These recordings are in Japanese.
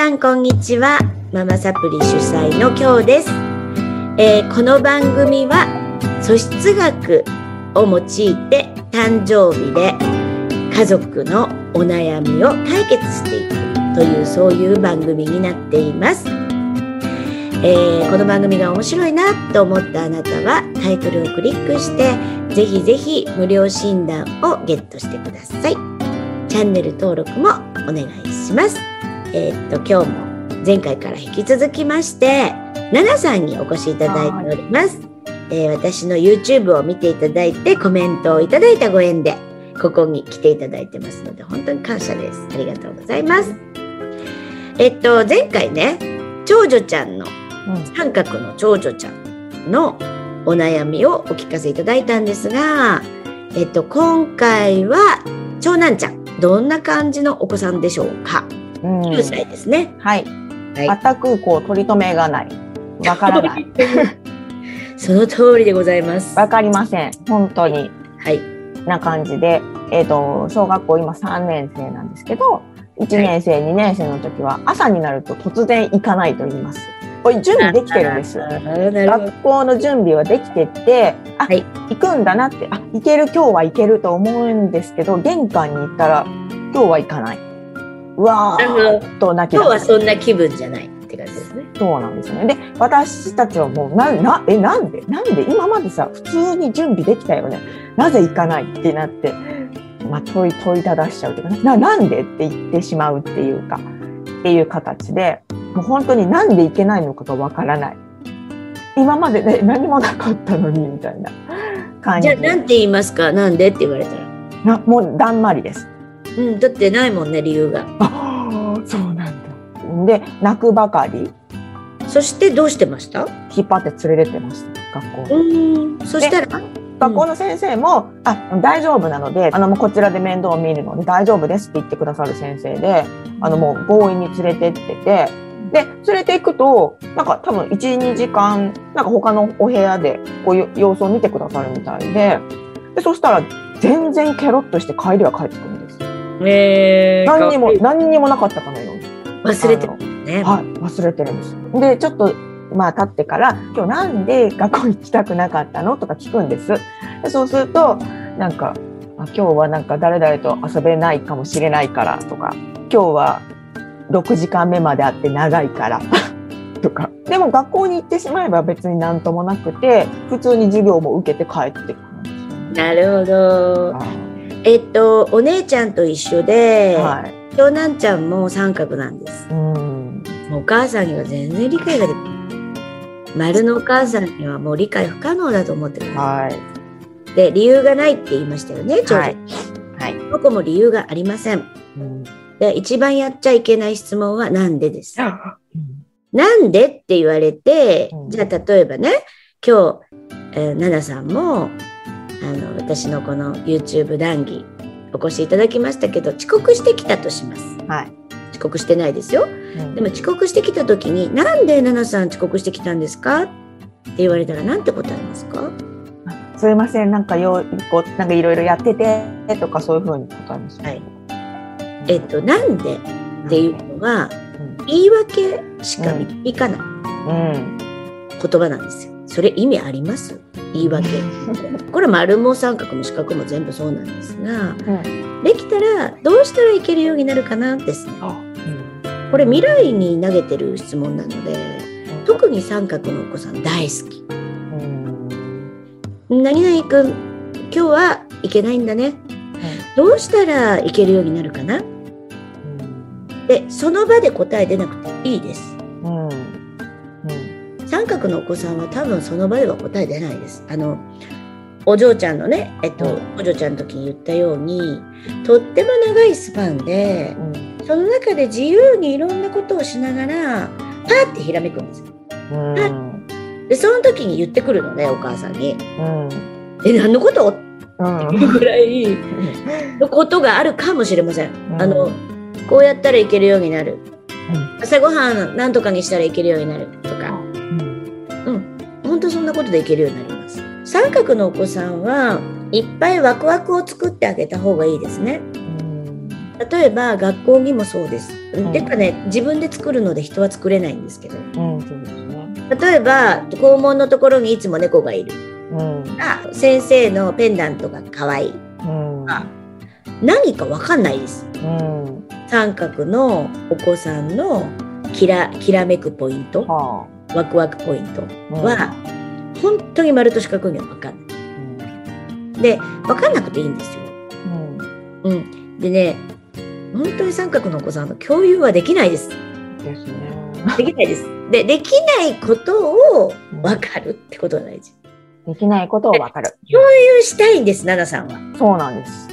さんこんにちは。ママサプリ主催の今日です、えーこの番組は素質学を用いて誕生日で家族のお悩みを解決していくというそういう番組になっています、えーこの番組が面白いなと思ったあなたはタイトルをクリックしてぜひぜひ無料診断をゲットしてください。チャンネル登録もお願いします。えーっと今日も前回から引き続きましてナナさんにお越しいただいております、えー私の YouTube を見ていただいてコメントをいただいたご縁でここに来ていただいてますので本当に感謝です。ありがとうございます。えっと前回ね長女ちゃんの三角の長女ちゃんのお悩みをお聞かせいただいたんですがえっと今回は長男ちゃんどんな感じのお子さんでしょうか？うん9歳ですね。はい、はい全くこう取り留めがない。わからない。その通りでございます。わかりません。本当にはい。な感じで、えっ、と小学校今3年生なんですけど、1年生、2年生の時は朝になると突然行かないと言います。おい準備できてるんです。学校の準備はできてて、あ、はい行くんだなって、あ、行ける今日は行けると思うんですけど、玄関に行ったら今日は行かない。うわーっと泣き今日は。そんな気分じゃないって感じですね。そうなんですよね。で、私たちはもう、な、な、え、なんで？なんで？今までさ、普通に準備できたよね。なぜ行かないってなって、まあ、問い、問いただしちゃうというかね、な、なんでって言ってしまうっていうか、っていう形で、もう本当になんで行けないのかがわからない。今までね、何もなかったのに、みたいな感じじゃあなんて言いますか？なんでって言われたら。なもうだんまりです。うん、だってないもんね理由が。ああ、そうなんだ。で、泣くばかり、そしてどうしてました？引っ張って連れてってました、学校うん。そしたら？学校の先生も、あ、大丈夫なので、あの、もうこちらで面倒を見るので大丈夫ですって言ってくださる先生で、あの、もう強引に連れてってて、で、連れて行くと、なんか多分1、2時間、なんか他のお部屋でこういう様子を見てくださるみたいで、で、そしたら全然ケロッとして帰りは帰ってくる。えー、何にも、何にもなかったかのように。忘れてるね。はい、忘れてるんです。で、ちょっと、まあ、経ってから、今日なんで学校行きたくなかったのとか聞くんです。でそうすると、なんか、あ今日はなんか誰々と遊べないかもしれないからとか、今日は6時間目まであって長いから とか。でも学校に行ってしまえば別になんともなくて、普通に授業も受けて帰ってくるんですよね。なるほど。えっとお姉ちゃんと一緒で、はい。長男ちゃんも三角なんです。うん。お母さんには全然理解ができない。丸のお母さんにはもう理解不可能だと思ってる。はい。で理由がないって言いましたよね長女。はい。はい。どこも理由がありません。うん。で一番やっちゃいけない質問はなんでです。うんなんでって言われて、うんじゃあ例えばね今日、えー、奈々さんもあの私のこの YouTube 談義お越しいただきましたけど遅刻してきたとします。はい。遅刻してないですよ。うんでも遅刻してきた時に「なんで奈々さん遅刻してきたんですか?」って言われたらなんて答えますか？すいません、なんかよ、こう、なんかいろいろやってて、とかそういうふうに答えます。はい。えっと「なんで?」っていうのはうん言い訳しか導かないうん。言葉なんですよ。それ意味あります？言い訳。これ丸も三角も四角も全部そうなんですがうん。できたらどうしたらいけるようになるかなですね。これ未来に投げてる質問なので特に三角のお子さん大好き。うん。何々くん今日はいけないんだね。どうしたらいけるようになるかな？でその場で答え出なくていいです。うん。うん。三角のお子さんは多分その場では答え出ないです。あのお嬢ちゃんのね、えっと、お嬢ちゃんの時に言ったようにとっても長いスパンでうん。その中で自由にいろんなことをしながらパーってひらめくんですよ。うん。でその時に言ってくるのねお母さんにうん。「え何のこと?」ってうん。いうぐらいのことがあるかもしれません。うんあのこうやったらいけるようになるうん朝ごはん何とかにしたらいけるようになるとかうん。本当そんなことでいけるようになります。三角のお子さんはいっぱいワクワクを作ってあげた方がいいですね。例えば学校にもそうです。んてかね自分で作るので人は作れないんですけどうん、そうですね。例えば校門のところにいつも猫がいるうん、あ先生のペンダントが可愛いうん、あ何かわかんないです。うん、三角のお子さんのきらきらめくポイントはワクワクポイントあ、は、本当に丸と四角には分かんない。うん、で分かんなくていいんですよ。うん、うん、でね本当に三角のお子さんの共有はできないです。ですね。できないです。でできないことを分かるってことが大事。できないことをわかる。共有したいんです奈々さんは。そうなんです。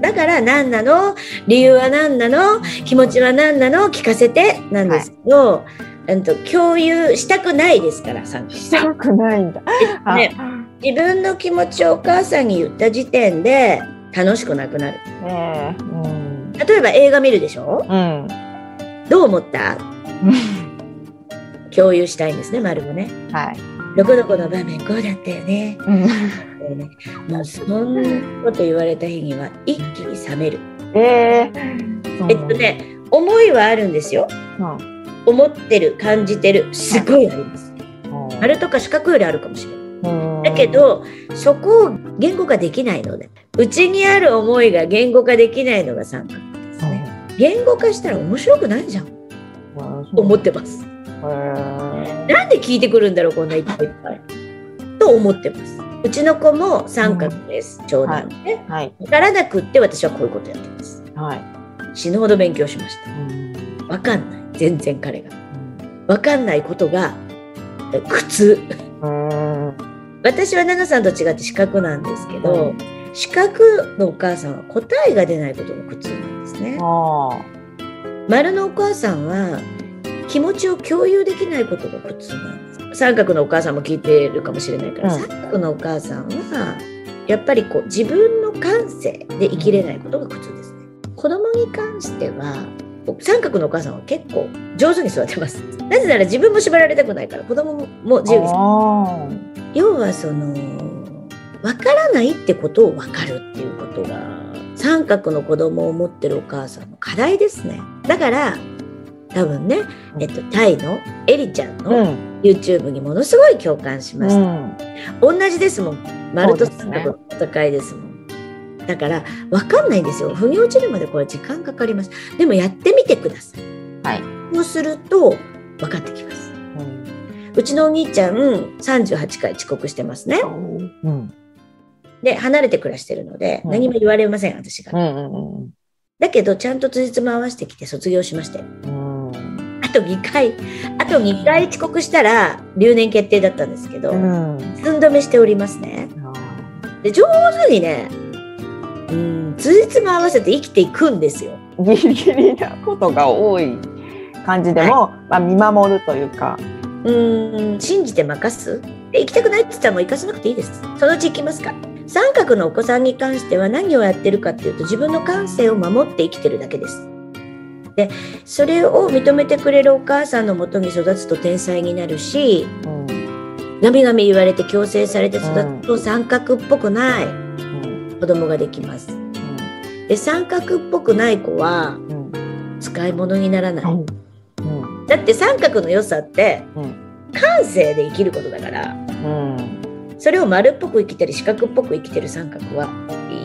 だから何なの？理由は何なの？気持ちは何なの？聞かせてなんですけど、うんと共有したくないですから三角したくないんだ。あね自分の気持ちをお母さんに言った時点で楽しくなくなる。ねえ、うん、例えば映画見るでしょ？うん、どう思った？共有したいんですね丸もね。はい。どこどこの場面こうだったよね。うん。ねもうそんなこと言われた日には一気に冷める。えええっと、ね思いはあるんですよ。うん思ってる感じてるすごいあります。うん丸とか四角よりあるかもしれない。うん。だけどそこを言語化できないのでうちにある思いが言語化できないのが三角ですね。言語化したら面白くないじゃん。う。ん思ってます。なんで聞いてくるんだろうこんないっぱいいっぱい。と思ってます。うちの子も三角です、長男で、ね。はい。分からなくって私はこういうことやってます。はい。死ぬほど勉強しました。うん。分かんない全然彼が。分かんないことがえ苦痛。うん私は奈々さんと違って四角なんですけど、うん。四角のお母さんは答えが出ないことが苦痛なんですね。あ丸のお母さんは気持ちを共有できないことが苦痛なんです。三角のお母さんも聞いてるかもしれないから、うん。三角のお母さんはやっぱりこう自分の感性で生きれないことが苦痛ですね。子供に関しては三角のお母さんは結構上手に育てます。なぜなら自分も縛られたくないから子供も自由にあ要はその分からないってことを分かるっていうことが三角の子供を持ってるお母さんの課題ですね。だから多分ね、えっと、タイのエリちゃんうのん。YouTube にものすごい共感しまうした、ん。同じですもん。丸と三角の戦いですもんだから分かんないんですよ。腑に落ちるまでこれ時間かかります。でもやってみてください。はい。そうすると分かってきます。うちのお兄ちゃん38回遅刻してますね。うん。で離れて暮らしてるのでうん。何も言われません私が、うんうんだけどちゃんと辻褄合わせてきて卒業しましたようん。あと2回あと2回遅刻したら留年決定だったんですけど、うん。寸止めしておりますね。で上手にねうん。辻褄合わせて生きていくんですよ。ギリギリなことが多い感じでも、まあ、見守るというか、うん。信じて任す？で行きたくないって言ったらもう行かせなくていいです。そのうち行きますか。ら三角のお子さんに関しては何をやってるかっていうと自分の感性を守って生きてるだけです。でそれを認めてくれるお母さんのもとに育つと天才になるしうん。ガミガミ言われて強制されて育つと三角っぽくない。うん子供ができます。うんで三角っぽくない子はうん使い物にならない、うんだって三角の良さってうん感性で生きることだから。うんそれを丸っぽく生きたり四角っぽく生きてる三角は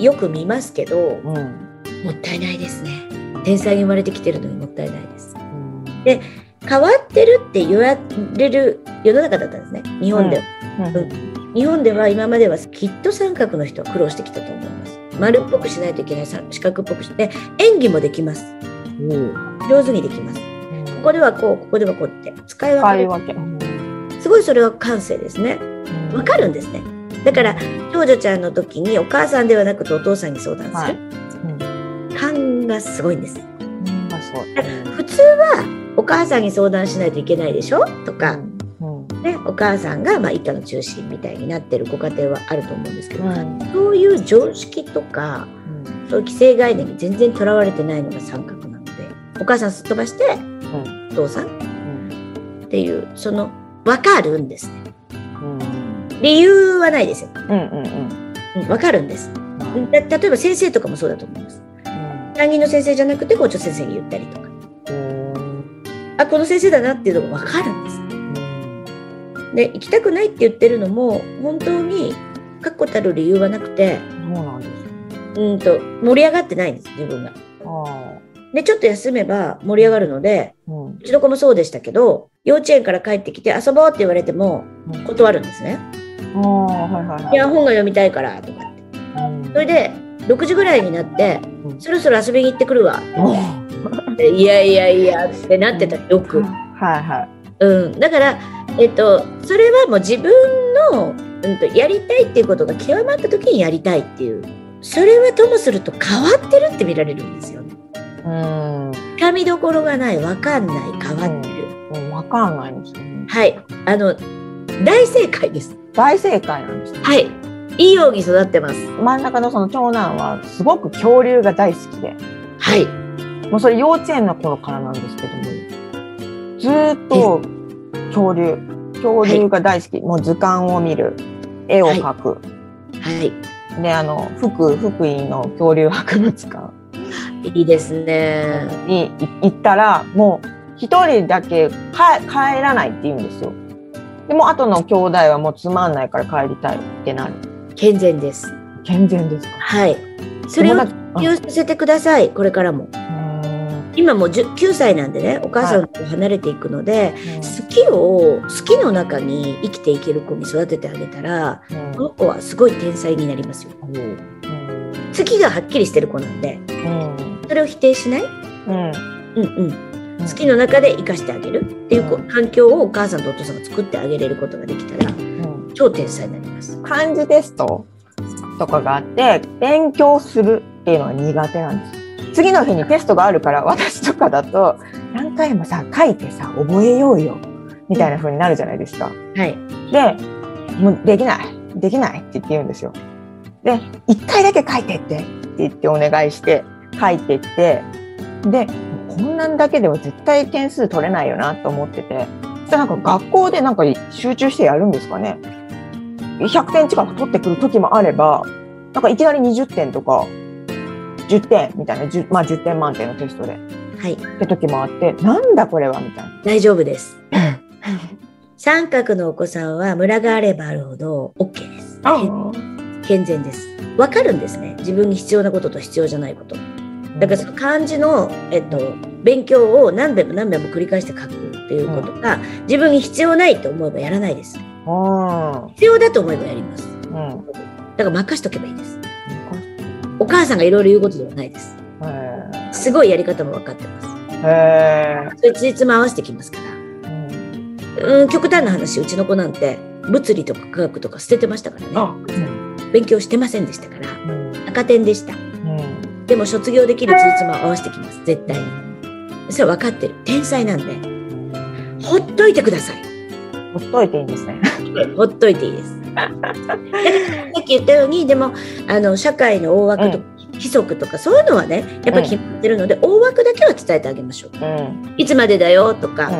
よく見ますけどうんもったいないですね。天才に生まれてきてるのにもったいないです。うんで変わってるって言われる世の中だったんですね。日本では、うん。日本では今まではきっと三角の人は苦労してきたと思います。丸っぽくしないといけない三四角っぽくして演技もできます。上手にできます。ここではこうここではこうって使い分ける。使い分け。うんすごいそれは感性ですね。わかるんですね。だから長女ちゃんの時にお母さんではなくてお父さんに相談する、はい勘がすごいんです。うん普通はお母さんに相談しないといけないでしょ？とか、うんね、お母さんがまあ一家の中心みたいになってるご家庭はあると思うんですけど、うんそういう常識とかそういう既成概念に全然とらわれてないのが三角なのでお母さんすっ飛ばしてうんお父さんうん。っていうその分かるんですね。うん。理由はないですよ、うんうんうん。うん、分かるんです。例えば先生とかもそうだと思います。担任の先生じゃなくて校長先生に言ったりとか。うんあ、この先生だなっていうのがわかるんで行きたくないって言ってるのも、本当に確固たる理由はなくて、そうなんですね。うんと、盛り上がってないんです、自分が。あで、ちょっと休めば盛り上がるので、あ。うん。うちの子もそうでしたけど、幼稚園から帰ってきて遊ぼうって言われてもうん断るんですね。ああ、はいはいはいいや、本が読みたいから、とかって。うんそれで、6時ぐらいになって、うんそろそろ遊びに行ってくるわ。おっていやいやいやってなってた、よく。はいはい。うん。だから、えっと、それはもう自分の、うんと、やりたいっていうことが極まった時にやりたいっていう。それはともすると変わってるって見られるんですよね。うん。つかみどころがない、わかんない、変わってる。うんわかんないんですよね。はい。あの、大正解です。大正解なんですね。はい。いいように育ってます。真ん中のその長男はすごく恐竜が大好きで、はい。もうそれ幼稚園の頃からなんですけども、ずーっと恐竜、恐竜が大好き。もう図鑑を見る、絵を描く。はい。で、あの、福、福井の恐竜博物館いいですね。に行ったら、もう一人だけ帰帰らないって言うんですよ。でも後の兄弟はもうつまんないから帰りたいってなる。健全です。健全ですか？はい。それを利用させてください。これからも。うん今もう10 9歳なんでね、お母さんと離れていくので、うん。好きを好きの中に生きていける子に育ててあげたら、うん。この子はすごい天才になりますよ。う。ん。好きがはっきりしてる子なんで、うん。それを否定しない？うん。うんうん。好きの中で生かしてあげる？っていうこうん。環境をお母さんとお父さんが作ってあげれることができたら、うん。超天才になります。漢字テストとかがあって勉強するっていうのが苦手なんです次の日にテストがあるから私とかだと何回もさ書いてさ覚えようよみたいな風になるじゃないですか。はい。でもうできないできないって言って言うんですよ。で一回だけ書いてってって言ってお願いして書いてってでこんなんだけでは絶対点数取れないよなと思っててそしたらなんか学校でなんか集中してやるんですかね100点近く取ってくる時もあればなんかいきなり20点とか10点みたいな、10まあ、10点満点のテストではい。って時もあってなんだこれはみたいな。大丈夫です。三角のお子さんはムラがあればあるほど OK です。健全です。わかるんですね。自分に必要なことと必要じゃないこと。だからその漢字の、えっと、勉強を何遍も何遍も繰り返して書くっていうことが、自分に必要ないと思えばやらないです。うん必要だと思えばやります。うんだから任しとけばいいです。お母さんがいろいろ言うことではないです。へすごいやり方も分かってます。それついつも合わせてきますから。ーうんうん、極端な話、うちの子なんて物理とか科学とか捨ててましたからね。あうん勉強してませんでしたから。うん赤点でした。うんでも卒業できるついつも合わせてきます。絶対に。それは分かってる。天才なんで。ほっといてください。ほっといていいんですね。ほっといていいです。さっき言ったように、でも、あの、社会の大枠とか、規則とか、そういうのはね、やっぱり決まってるので、大枠だけは伝えてあげましょう。うん。いつまでだよとか、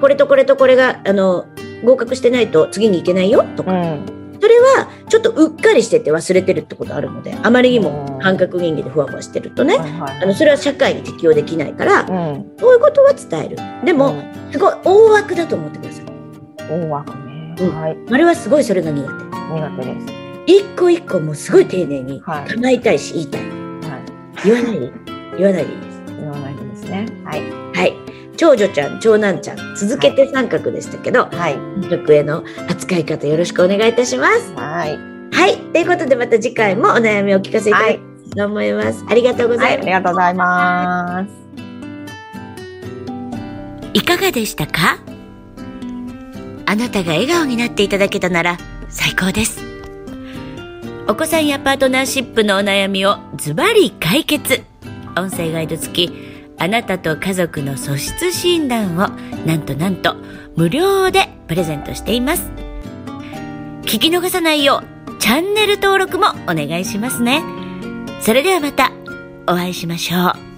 これとこれとこれが、あの、合格してないと次に行けないよとか、うん。それはちょっとうっかりしてて忘れてるってことあるので、あまりにも感覚人間でふわふわしてるとね、あの、それは社会に適応できないから、うん。そういうことは伝える。でも、すごい大枠だと思ってください。大枠はいあれはすごいそれが苦手。苦手です。一個一個もすごい丁寧にはい構いたいし言いたい。はい言わない？で。言わないでいいです。言わないでですね。はいはい。長女ちゃん、長男ちゃん、続けて三角でしたけど、はい三角への扱い方よろしくお願いいたします。はいはい。ということでまた次回もお悩みをお聞かせいただきたいと思います。ありがとうごはいあざいます。りがとうございます。いかがでしたか？あなたが笑顔になっていただけたなら最高です。お子さんやパートナーシップのお悩みをズバリ解決。音声ガイド付き、あなたと家族の素質診断をなんとなんと無料でプレゼントしています。聞き逃さないようチャンネル登録もお願いしますね。それではまたお会いしましょう。